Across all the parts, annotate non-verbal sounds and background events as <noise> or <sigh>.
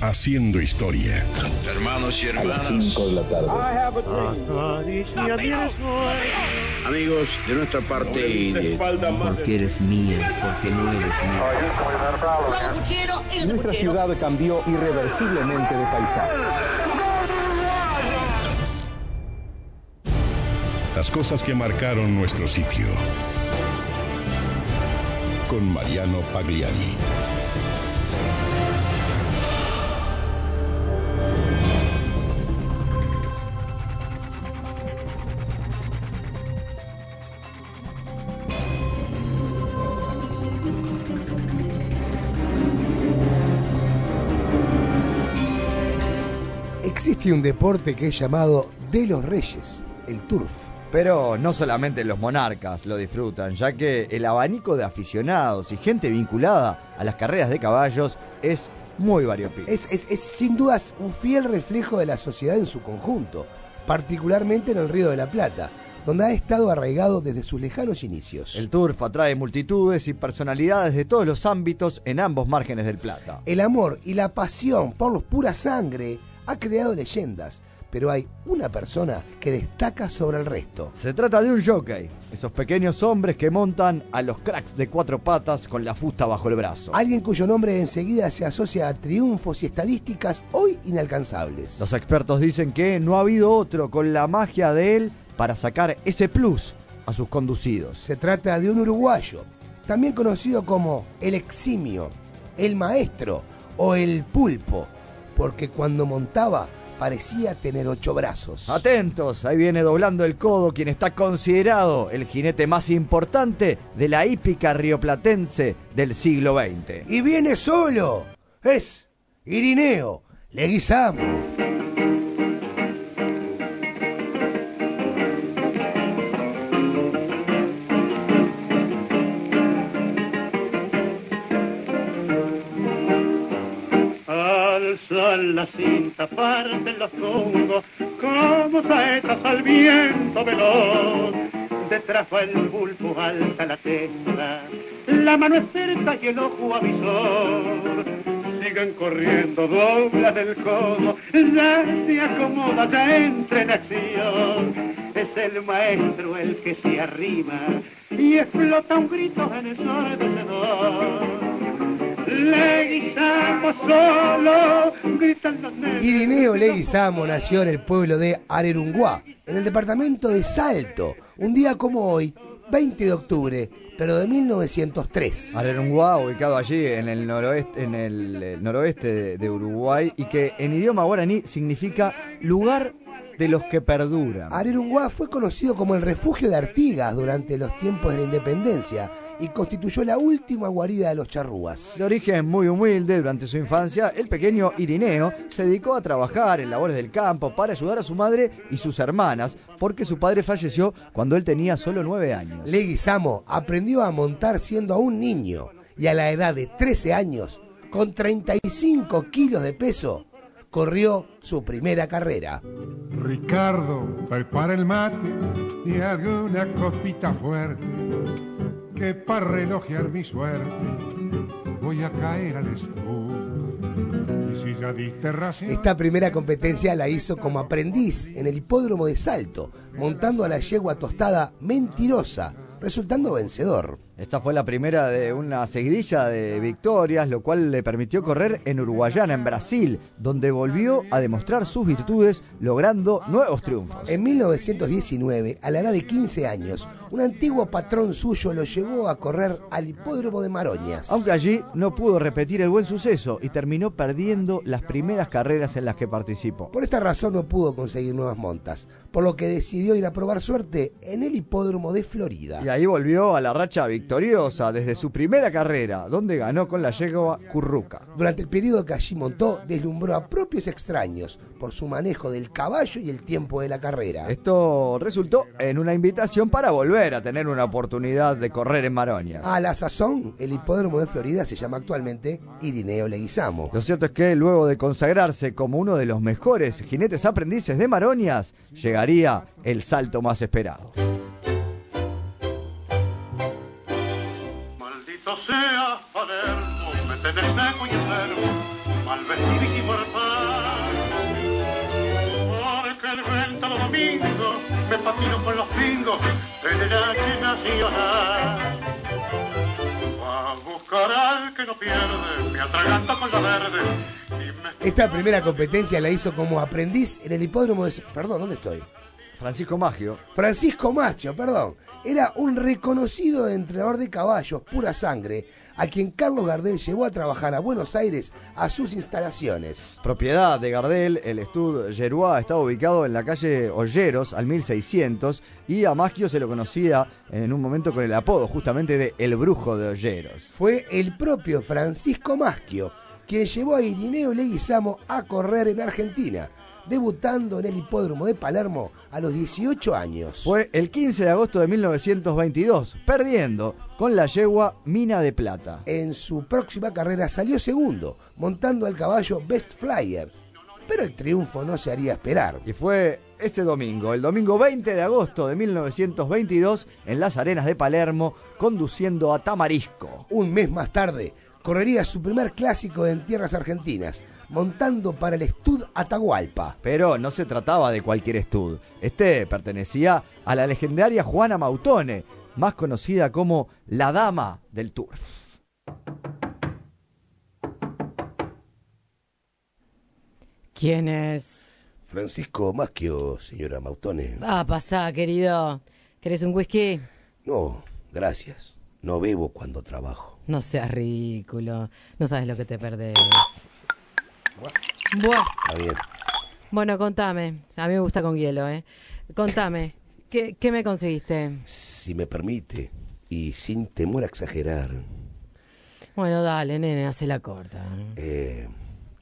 haciendo historia. Hermanos y hermanas. Amigos, de nuestra parte y de... Porque eres mía, porque no eres mía. Nuestra ciudad cambió irreversiblemente de paisaje. Las cosas que marcaron nuestro sitio. Con Mariano Pagliari. Existe un deporte que es llamado de los reyes, el turf. Pero no solamente los monarcas lo disfrutan, ya que el abanico de aficionados y gente vinculada a las carreras de caballos es muy variopinto. Es, es- es, sin dudas un fiel reflejo de la sociedad en su conjunto, particularmente en el Río de la Plata, donde ha estado arraigado desde sus lejanos inicios. El turf atrae multitudes y personalidades de todos los ámbitos en ambos márgenes del Plata. El amor y la pasión por los pura sangre ha creado leyendas, pero hay una persona que destaca sobre el resto. Se trata de un jockey, esos pequeños hombres que montan a los cracks de cuatro patas con la fusta bajo el brazo. Alguien cuyo nombre enseguida se asocia a triunfos y estadísticas hoy inalcanzables. Los expertos dicen que no ha habido otro con la magia de él para sacar ese plus a sus conducidos. Se trata de un uruguayo, también conocido como el eximio, el maestro o el pulpo, porque cuando montaba parecía tener ocho brazos. Atentos, ahí viene doblando el codo quien está considerado el jinete más importante de la hípica rioplatense del siglo XX. Y viene solo. Es Irineo Leguizamo. Alzan la cinta, parten los tungos, como saetas al viento veloz. Detrás va el pulpo, alta la testa, la mano es cerca y el ojo avisor. Siguen corriendo, doblan el codo, ya se acomoda, ya entra en. Es el maestro el que se arrima y explota un grito en el ensordecedor. Leguizamo solo, gritan los negros. Irineo Leguizamo nació en el pueblo de Arerunguá, en el departamento de Salto, un día como hoy, 20 de octubre, pero de 1903. Arerunguá, ubicado allí en el noroeste, en el, eh, noroeste de, de Uruguay y que en idioma guaraní significa lugar de los que perduran. Arerunguá fue conocido como el refugio de Artigas durante los tiempos de la independencia y constituyó la última guarida de los charrúas. De origen muy humilde, durante su infancia, el pequeño Irineo se dedicó a trabajar en labores del campo para ayudar a su madre y sus hermanas, porque su padre falleció cuando él tenía solo nueve años. Leguizamo aprendió a montar siendo aún niño y a la edad de 13 años, con 35 kilos de peso, corrió su primera carrera. Ricardo, prepara el mate y alguna copita fuerte, que para relojear mi suerte voy a caer al estudio. Y si ya diste ración, Esta primera competencia la hizo como aprendiz en el hipódromo de Salto, montando a la yegua tostada mentirosa, resultando vencedor. Esta fue la primera de una seguidilla de victorias, lo cual le permitió correr en Uruguayana, en Brasil, donde volvió a demostrar sus virtudes, logrando nuevos triunfos. En 1919, a la edad de 15 años, un antiguo patrón suyo lo llevó a correr al hipódromo de Maroñas. Aunque allí no pudo repetir el buen suceso y terminó perdiendo las primeras carreras en las que participó. Por esta razón no pudo conseguir nuevas montas, por lo que decidió ir a probar suerte en el hipódromo de Florida. Y ahí volvió a la racha victoriosa desde su primera carrera, donde ganó con la yegua Curruca. Durante el periodo que allí montó, deslumbró a propios extraños por su manejo del caballo y el tiempo de la carrera. Esto resultó en una invitación para volver a tener una oportunidad de correr en Maroñas. A la sazón, el hipódromo de Florida se llama actualmente Irineo Leguizamo. Lo cierto es que luego de consagrarse como uno de los mejores jinetes aprendices de Maroñas, llegaría el salto más esperado. Maldito sea Palermo, me tenés seco y enfermo. mal vestir A Esta primera competencia la hizo como aprendiz en el hipódromo de... Perdón, ¿dónde estoy? Francisco Maggio. Francisco Macho, perdón. Era un reconocido entrenador de caballos, pura sangre, a quien Carlos Gardel llevó a trabajar a Buenos Aires a sus instalaciones. Propiedad de Gardel, el Estud Gerois estaba ubicado en la calle Olleros al 1600 y a Maggio se lo conocía en un momento con el apodo justamente de El Brujo de Olleros. Fue el propio Francisco Maschio quien llevó a Irineo Leguizamo a correr en Argentina, debutando en el hipódromo de Palermo a los 18 años. Fue el 15 de agosto de 1922, perdiendo con la yegua Mina de Plata. En su próxima carrera salió segundo, montando al caballo Best Flyer, pero el triunfo no se haría esperar. Y fue ese domingo, el domingo 20 de agosto de 1922, en las arenas de Palermo, conduciendo a Tamarisco. Un mes más tarde, correría su primer clásico en tierras argentinas, montando para el Estud Atahualpa. Pero no se trataba de cualquier estud. Este pertenecía a la legendaria Juana Mautone, más conocida como la Dama del Turf. ¿Quién es? Francisco Maschio, señora Mautone. Ah, pasá, querido. ¿Querés un whisky? No, gracias. No bebo cuando trabajo. No seas ridículo. No sabes lo que te perdés. Buah. Está bien. Bueno, contame. A mí me gusta con hielo, ¿eh? Contame. ¿Qué, qué me conseguiste? Si me permite, y sin temor a exagerar, Bueno, dale, nene, hace la corta. eh,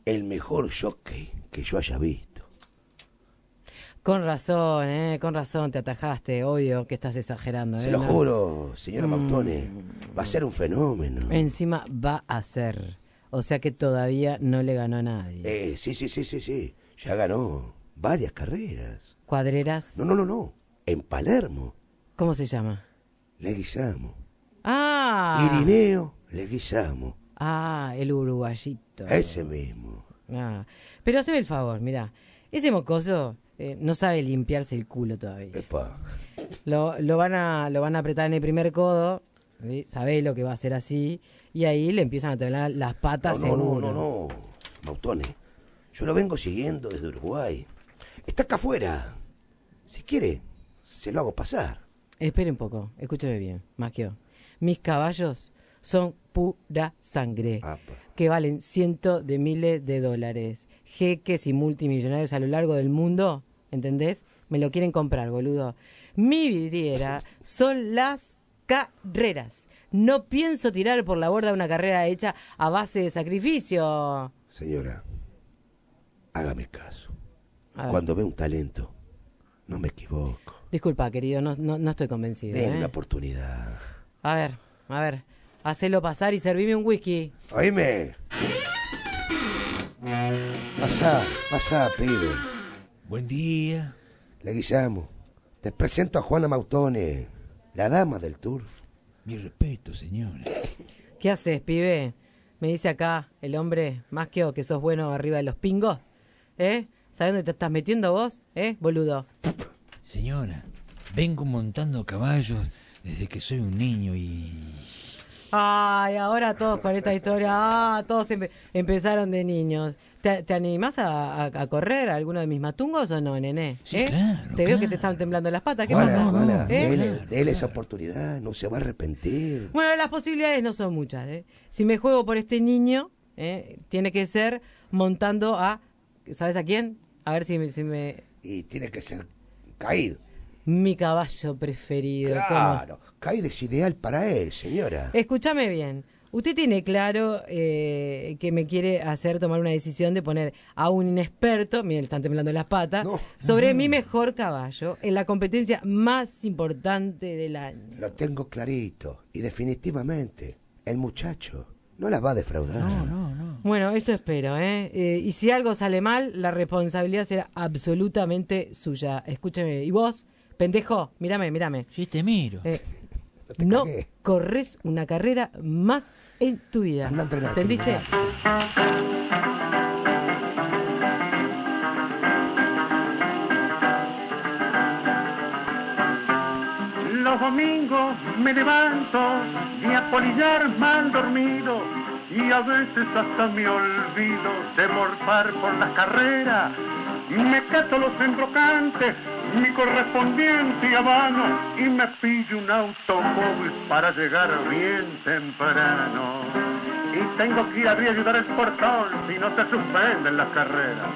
el mejor jockey que yo haya visto. Con razón, ¿eh? Con razón, te atajaste. Obvio que estás exagerando, ¿eh? Se lo No. juro, señora Mm. Mautone. Va a ser un fenómeno. Encima va a ser. O sea que todavía no le ganó a nadie. Eh, sí, sí, sí, sí, sí. Ya ganó varias carreras. ¿Cuadreras? No, no, no, no. En Palermo. ¿Cómo se llama? Leguizamo. Ah. Irineo Leguizamo. Ah, el uruguayito. Ese mismo. Ah. Pero haceme el favor, mira. Ese mocoso eh, no sabe limpiarse el culo todavía. Epa. Lo, lo, van a, lo van a apretar en el primer codo. ¿Sí? Sabés lo que va a ser así. Y ahí le empiezan a temblar las No, patas no, no, seguro. no, no. Mautone. Yo lo vengo siguiendo desde Uruguay. Está acá afuera. Si quiere, se lo hago pasar. Espere un poco, escúcheme bien, Maquio. Mis caballos son pura sangre, Apa. que valen cientos de miles de dólares. Jeques y multimillonarios a lo largo del mundo, ¿entendés? Me lo quieren comprar, boludo. Mi vidriera <laughs> son las carreras. No pienso tirar por la borda una carrera hecha a base de sacrificio. Señora, hágame caso. Cuando ve un talento, no me equivoco. Disculpa, querido, no, no, no estoy convencido. Den ¿eh? una oportunidad. A ver, a ver. Hacelo pasar y servime un whisky. Oíme. Pasá, pasá, pibe. Buen día. Leguizamo. Te presento a Juana Mautone, la dama del turf. Mi respeto, señora. ¿Qué haces, pibe? Me dice acá el hombre, más que que sos bueno arriba de los pingos. ¿Eh? ¿Sabes dónde te estás metiendo vos? ¿Eh, boludo? Señora, vengo montando caballos desde que soy un niño y... Ay, ahora todos con esta historia. Ah, todos empe- empezaron de niños. ¿Te, te animás a, a- a correr a alguno de mis matungos o no, nené? Sí, ¿Eh? claro, Te veo que claro. te están temblando las patas. ¿Qué pasa? ¿Eh? dele, dele esa oportunidad, no se va a arrepentir. Bueno, las posibilidades no son muchas. ¿eh? Si me juego por este niño, ¿eh? tiene que ser montando a. ¿Sabes a quién? A ver si me. si me- Y tiene que ser caído. Mi caballo preferido. ¿cómo? Claro, caído es ideal para él, señora. Escúchame bien. Usted tiene claro eh, que me quiere hacer tomar una decisión de poner a un inexperto, miren, le están temblando las patas, No. sobre mi mejor caballo en la competencia más importante del año. Lo tengo clarito y definitivamente el muchacho no la va a defraudar. No, no, no. Bueno, eso espero, ¿eh? Eh, Y si algo sale mal, la responsabilidad será absolutamente suya. Escúcheme. ¿Y vos, pendejo, mírame, mírame. Sí, te miro. Eh, no corres una carrera más en tu vida. Anda a ¿Entendiste? Los domingos me levanto y a polillar mal dormido y a veces hasta me olvido de morfar por la carrera. Me cato los embrocantes mi correspondiente habano y me pillo un automóvil para llegar bien temprano. Y tengo que ir a ayudar el portón si no se suspenden las carreras.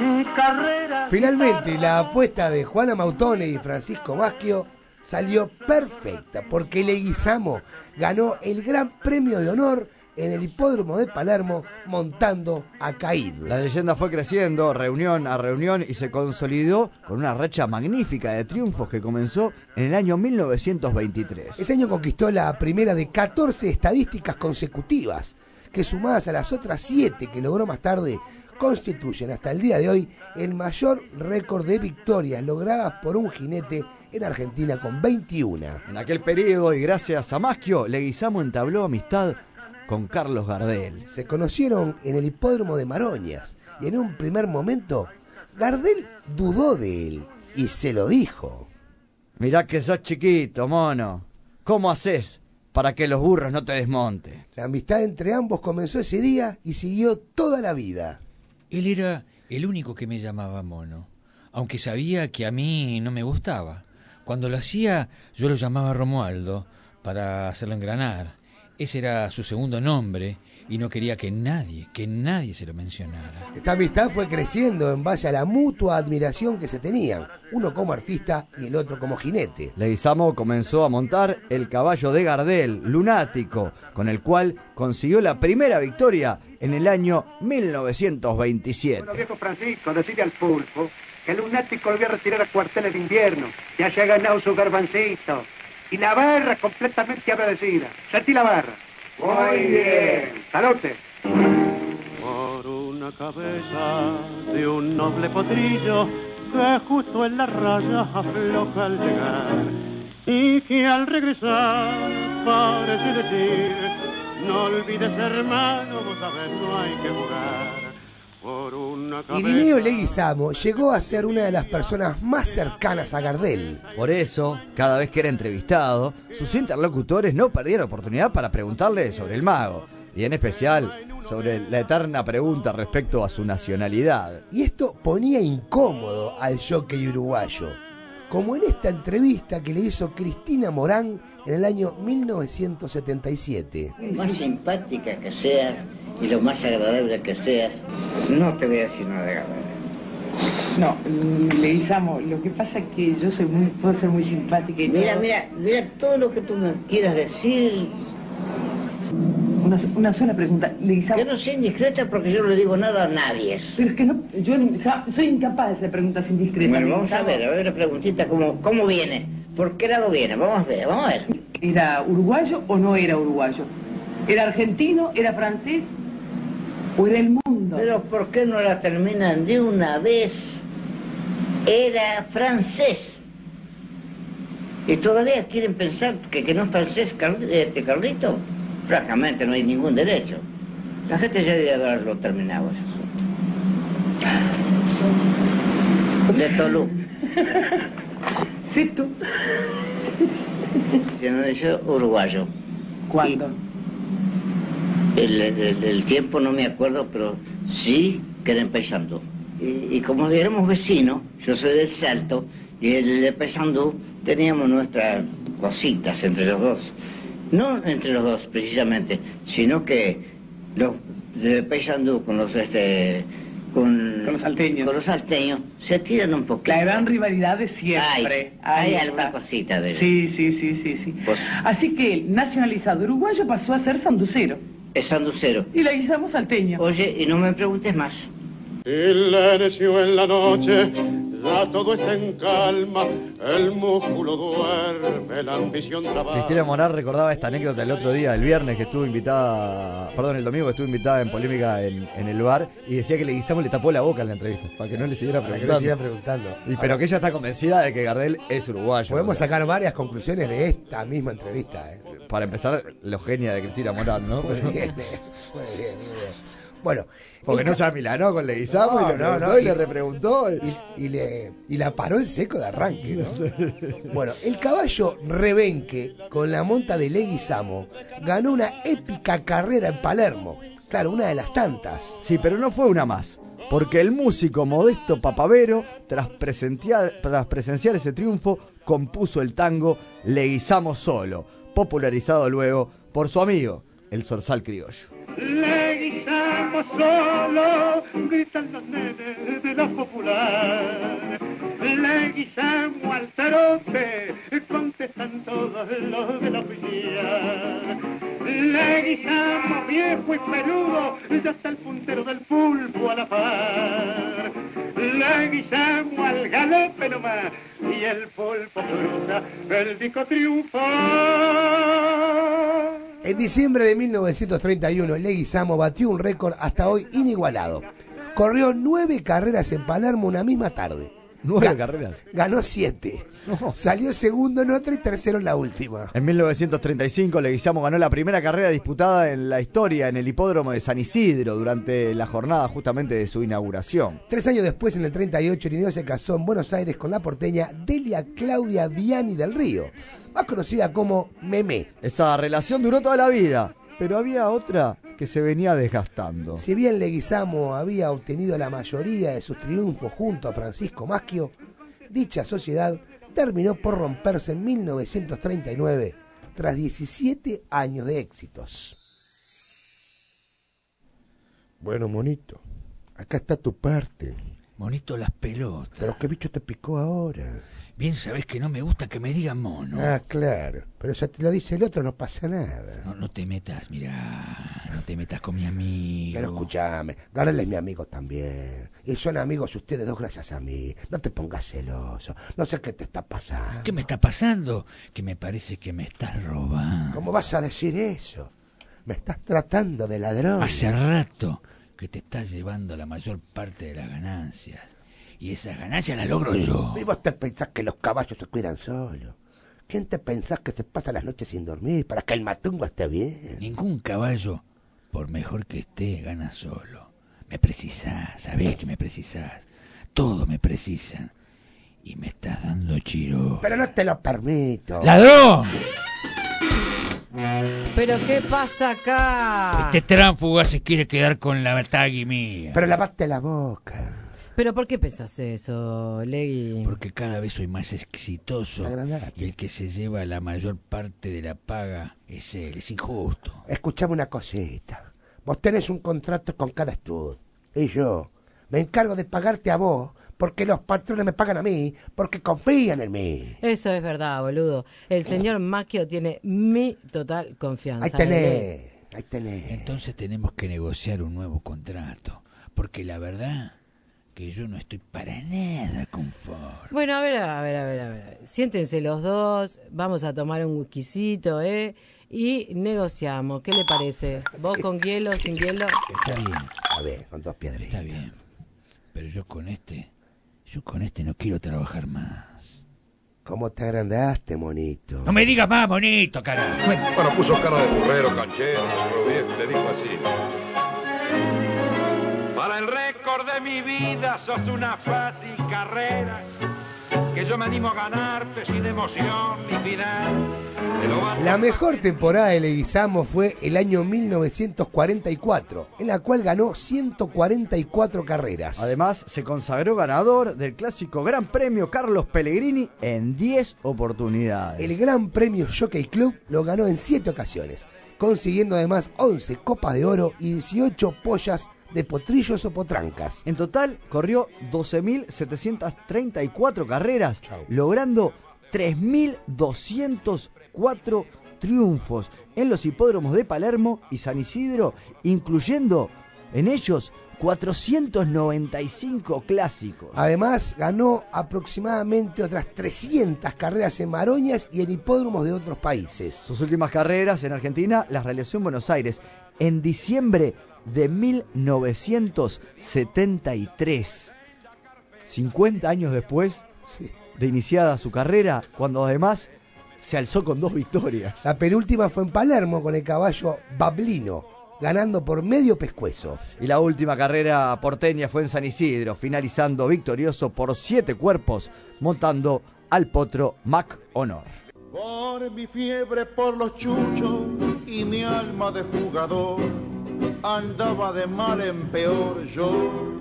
Y carreras. Finalmente, la apuesta de Juana Mautone y Francisco Maschio salió perfecta porque Leguizamo ganó el Gran Premio de Honor en el hipódromo de Palermo montando a Caído. La leyenda fue creciendo, reunión a reunión, y se consolidó con una racha magnífica de triunfos que comenzó en el año 1923. Ese año conquistó la primera de 14 estadísticas consecutivas, que sumadas a las otras 7 que logró más tarde, constituyen hasta el día de hoy el mayor récord de victorias logradas por un jinete en Argentina con 21. En aquel periodo, y gracias a Maschio, Leguizamo entabló amistad con Carlos Gardel. Se conocieron en el hipódromo de Maroñas y en un primer momento Gardel dudó de él y se lo dijo. Mirá que sos chiquito, mono. ¿Cómo haces para que los burros no te desmonten? La amistad entre ambos comenzó ese día y siguió toda la vida. Él era el único que me llamaba mono, aunque sabía que a mí no me gustaba. Cuando lo hacía, yo lo llamaba Romualdo para hacerlo engranar. Ese era su segundo nombre y no quería que nadie, que nadie se lo mencionara. Esta amistad fue creciendo en base a la mutua admiración que se tenían, uno como artista y el otro como jinete. Leguizamo comenzó a montar el caballo de Gardel, lunático, con el cual consiguió la primera victoria en el año 1927. Bueno, viejo Francisco, decide al pulpo que el lunático lo voy a retirar a cuarteles de invierno. Ya se ha ganado su garbancito. Y la barra completamente agradecida. Sentí la barra. Muy bien. Salute. Por una cabeza de un noble potrillo que justo en la raya afloja al llegar y que al regresar parece decir no olvides hermano, vos sabés no hay que jugar. Una Irineo Leguizamo llegó a ser una de las personas más cercanas a Gardel. Por eso, cada vez que era entrevistado, sus interlocutores no perdieron oportunidad para preguntarle sobre el mago, y en especial sobre la eterna pregunta respecto a su nacionalidad. Y esto ponía incómodo al jockey uruguayo, como en esta entrevista que le hizo Cristina Morán en el año 1977. Más simpática que seas y lo más agradable que seas, no te voy a decir nada agradable. No, Leguizamo, lo que pasa es que yo soy muy, puedo ser muy simpática y Mira, todo. mira, mira todo lo que tú me quieras decir. Una, una sola pregunta, Leguizamo. Yo no soy indiscreta porque yo no le digo nada a nadie. Pero es que no, yo ja- soy incapaz de hacer preguntas indiscretas. Bueno, vamos a ver, a ver la preguntita, ¿cómo, cómo viene? ¿Por qué lado viene? Vamos a ver, vamos a ver. ¿Era uruguayo o no era uruguayo? ¿Era argentino? ¿Era francés? ¿O era el mundo? Pero ¿por qué no la terminan de una vez? Era francés. ¿Y todavía quieren pensar que, que no es francés Car- este Carlito? Francamente no hay ningún derecho. La gente ya debe haberlo terminado ese asunto. De Tolú. <laughs> Sí, tú. Se uruguayo. ¿Cuándo? El, el- el tiempo no me acuerdo, pero sí que era en Paysandú. Y, y como éramos vecinos, yo soy del Salto, y el de Paysandú teníamos nuestras cositas entre los dos. No entre los dos, precisamente, sino que los de Paysandú con los este con, Con los salteños. con los salteños se tiran un poquito. La gran rivalidad de siempre. Hay, alguna cosita de Sí, sí, sí, sí, sí. Pues- Así que nacionalizado uruguayo pasó a ser sanducero. Es sanducero. Y Leguizamo salteño. Oye, y no me preguntes más. Silencio en la noche, ya todo está en calma, el músculo duerme, la ambición trabaja. Cristina Morán recordaba esta anécdota el otro día, el viernes, que estuvo invitada, perdón, el domingo que estuvo invitada en polémica en, en el bar y decía que Leguizamo le tapó la boca en la entrevista para que no le siguiera Para que preguntando. preguntando. Y, pero que ella está convencida de que Gardel es uruguayo. Podemos sacar varias conclusiones de esta misma entrevista. ¿eh? Para empezar, lo genia de Cristina Morán, ¿no? Muy bien, eh, muy bien, muy bien. Bueno, Porque no se amilanó con Leguizamo y, No, le no, y le repreguntó. y, y le, y la paró en seco de arranque. ¿no? Bueno, el caballo Rebenque, con la monta de Leguizamo, ganó una épica carrera en Palermo. Claro, una de las tantas. Sí, pero no fue una más. Porque el músico Modesto Papavero, tras presenciar, tras presenciar ese triunfo, compuso el tango Leguizamo Solo, popularizado luego por su amigo, el Zorzal Criollo. Le guisamos solo, gritan los nenes de la popular. Le guisamos al tarote, contestan todos los de la oficial. Le guisamos viejo y peludo, ya está el puntero del pulpo a la par. Le guisamos al galope nomás, y el pulpo cruza el disco triunfal. En diciembre de 1931, Leguizamo batió un récord hasta hoy inigualado. Corrió nueve carreras en Palermo una misma tarde. Nueve Ga- carreras. Ganó siete. Salió segundo en otra y tercero en la última. En 1935, Leguizamo ganó la primera carrera disputada en la historia en el hipódromo de San Isidro durante la jornada justamente de su inauguración. Tres años después, en el 38, Irineo se casó en Buenos Aires con la porteña Delia Claudia Viani del Río, más conocida como Memé. Esa relación duró toda la vida, pero había otra que se venía desgastando. Si bien Leguizamo había obtenido la mayoría de sus triunfos junto a Francisco Maschio, dicha sociedad terminó por romperse en 1939 tras 17 años de éxitos. Bueno, monito, acá está tu parte. Monito las pelotas. Pero qué bicho te picó ahora. Bien sabés que no me gusta que me digan mono. Ah, claro. Pero si te lo dice el otro, no pasa nada. No, no te metas, mirá. No te metas con mi amigo. Pero escúchame, Garel es mi amigo también. Y son amigos ustedes dos gracias a mí. No te pongas celoso. No sé qué te está pasando. ¿Qué me está pasando? Que me parece que me estás robando. ¿Cómo vas a decir eso? Me estás tratando de ladrón. Hace rato que te estás llevando la mayor parte de las ganancias. Y esas ganancias las logro yo. ¿Y vos te pensás que los caballos se cuidan solos? ¿Quién te pensás que se pasa las noches sin dormir para que el matungo esté bien? Ningún caballo, por mejor que esté, gana solo. Me precisás, sabés que me precisás. Todos me precisan. Y me estás dando chiro. Pero no te lo permito. ¡Ladrón! ¿Pero qué pasa acá? Este tránfuga se quiere quedar con la tagui mía. Pero lavaste la boca. ¿Pero por qué pensás eso, Legui? Porque cada vez soy más exitoso. Y el que se lleva la mayor parte de la paga es él. Es injusto. Escuchame una cosita. Vos tenés un contrato con cada estudio. Y yo me encargo de pagarte a vos porque los patrones me pagan a mí porque confían en mí. Eso es verdad, boludo. El señor Maquio tiene mi total confianza. Ahí tenés, ahí tenés. Entonces tenemos que negociar un nuevo contrato. Porque la verdad que yo no estoy para nada conforme. Bueno, a ver, a ver, a ver, a ver. Siéntense los dos, vamos a tomar un whiskycito, ¿eh? Y negociamos. ¿Qué le parece? ¿Vos con hielo, sin hielo? Está bien. A ver, con dos piedritas. Está bien. Pero yo con este, yo con este no quiero trabajar más. ¿Cómo te agrandaste, monito? No me digas más, bonito, carajo. Bueno, puso cara de burrero, canchero, viejo, le dijo así. Para el récord de mi vida sos una fácil carrera que yo me animo a ganarte sin emoción ni final. La mejor temporada de Leguizamo fue el año 1944, en la cual ganó 144 carreras. Además, se consagró ganador del clásico Gran Premio Carlos Pellegrini en 10 oportunidades. El Gran Premio Jockey Club lo ganó en 7 ocasiones, consiguiendo además 11 copas de oro y 18 pollas de potrillos o potrancas. En total, corrió 12.734 carreras, logrando 3.204 triunfos en los hipódromos de Palermo y San Isidro, incluyendo en ellos 495 clásicos. Además, ganó aproximadamente otras 300 carreras en Maroñas y en hipódromos de otros países. Sus últimas carreras en Argentina las realizó en Buenos Aires en diciembre de 1973. 50 años después de iniciada su carrera, cuando además se alzó con dos victorias. La penúltima fue en Palermo con el caballo Bablino ganando por medio pescuezo. Y la última carrera porteña fue en San Isidro, finalizando victorioso por siete cuerpos, montando al potro Mac Honor. Por mi fiebre por los chuchos y mi alma de jugador, andaba de mal en peor yo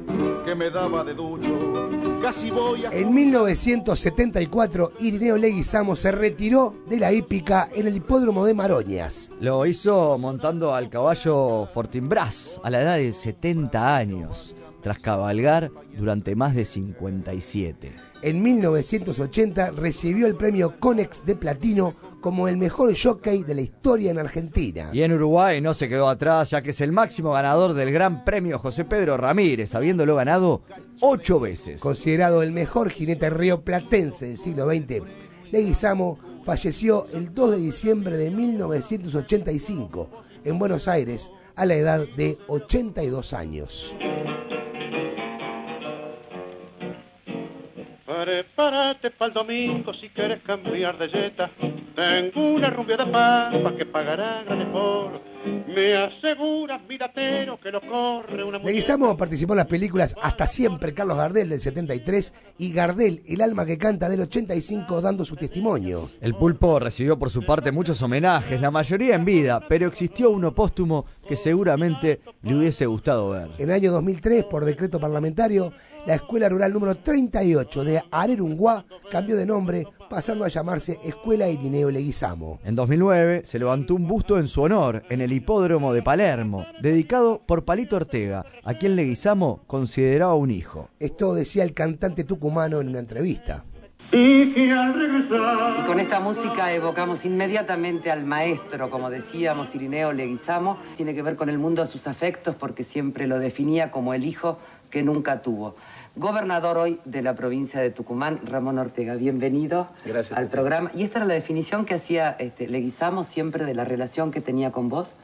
que me daba de ducho. Casi voy a... En 1974, Irineo Leguizamo se retiró de la hípica en el hipódromo de Maroñas. Lo hizo montando al caballo Fortinbras a la edad de 70 años, tras cabalgar durante más de 57. En 1980 recibió el premio Conex de Platino como el mejor jockey de la historia en Argentina. Y en Uruguay no se quedó atrás, ya que es el máximo ganador del Gran Premio José Pedro Ramírez, habiéndolo ganado ocho veces. Considerado el mejor jinete rioplatense del siglo XX, Leguizamo falleció el 2 de diciembre de 1985 en Buenos Aires a la edad de 82 años. Prepárate para el domingo si quieres cambiar de yeta. Tengo una rubia de pampa que pagará gran esfuerzo. Me aseguras, miratero, que lo corre una mujer. Leguizamo participó en las películas Hasta Siempre, Carlos Gardel del 73 y Gardel, El alma que canta del 85, dando su testimonio. El pulpo recibió por su parte muchos homenajes, la mayoría en vida, pero existió uno póstumo que seguramente le hubiese gustado ver. En el año 2003, por decreto parlamentario, la Escuela Rural número 38 de Arerunguá cambió de nombre, pasando a llamarse Escuela Irineo Leguizamo. En 2009 se levantó un busto en su honor en el hipódromo de Palermo, dedicado por Palito Ortega, a quien Leguizamo consideraba un hijo. Esto decía el cantante tucumano en una entrevista. Y con esta música evocamos inmediatamente al maestro, como decíamos, Irineo Leguizamo. Tiene que ver con el mundo de sus afectos porque siempre lo definía como el hijo que nunca tuvo. Gobernador hoy de la provincia de Tucumán, Ramón Ortega. Bienvenido Gracias, al programa. ¿Y esta era la definición que hacía este, Leguizamo siempre de la relación que tenía con vos?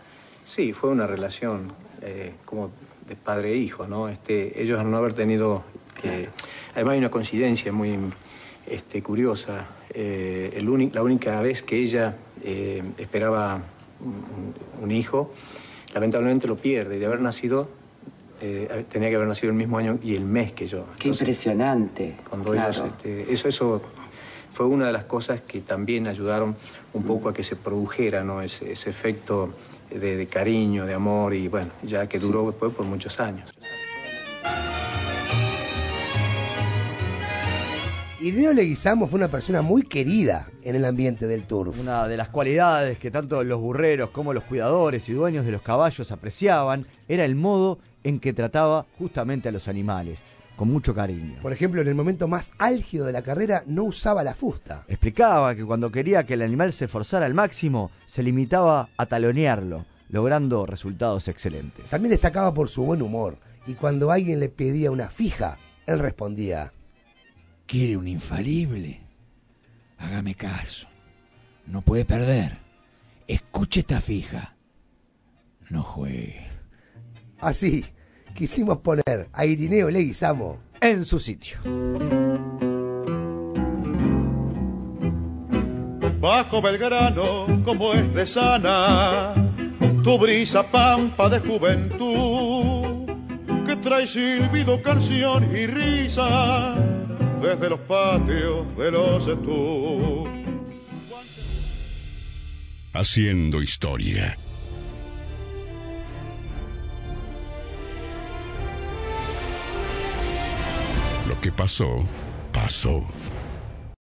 Sí, fue una relación eh, como de padre e hijo, ¿no? Este, ellos al no haber tenido que... Además hay una coincidencia muy este, curiosa. Eh, el la única vez que ella eh, esperaba un, un hijo, lamentablemente lo pierde. Y de haber nacido, eh, tenía que haber nacido el mismo año y el mes que yo. Qué impresionante. Cuando Claro. ellos, este, eso, eso fue una de las cosas que también ayudaron un poco a que se produjera ¿no? ese, ese efecto de, de cariño, de amor y bueno, ya que duró después por muchos años. Irineo Leguizamo fue una persona muy querida en el ambiente del turf. Una de las cualidades que tanto los burreros como los cuidadores y dueños de los caballos apreciaban era el modo en que trataba justamente a los animales, con mucho cariño. Por ejemplo, en el momento más álgido de la carrera no usaba la fusta. Explicaba que cuando quería que el animal se esforzara al máximo, se limitaba a talonearlo, logrando resultados excelentes. También destacaba por su buen humor y cuando alguien le pedía una fija, él respondía, ¿Quiere un infalible? Hágame caso. No puede perder. Escuche esta fija. No juegue. Así, quisimos poner a Irineo Leguizamo en su sitio. Bajo Belgrano, como es de sana, tu brisa pampa de juventud, que trae silbido, canción y risa desde los patios de los estús. Haciendo historia. Que pasó, pasó.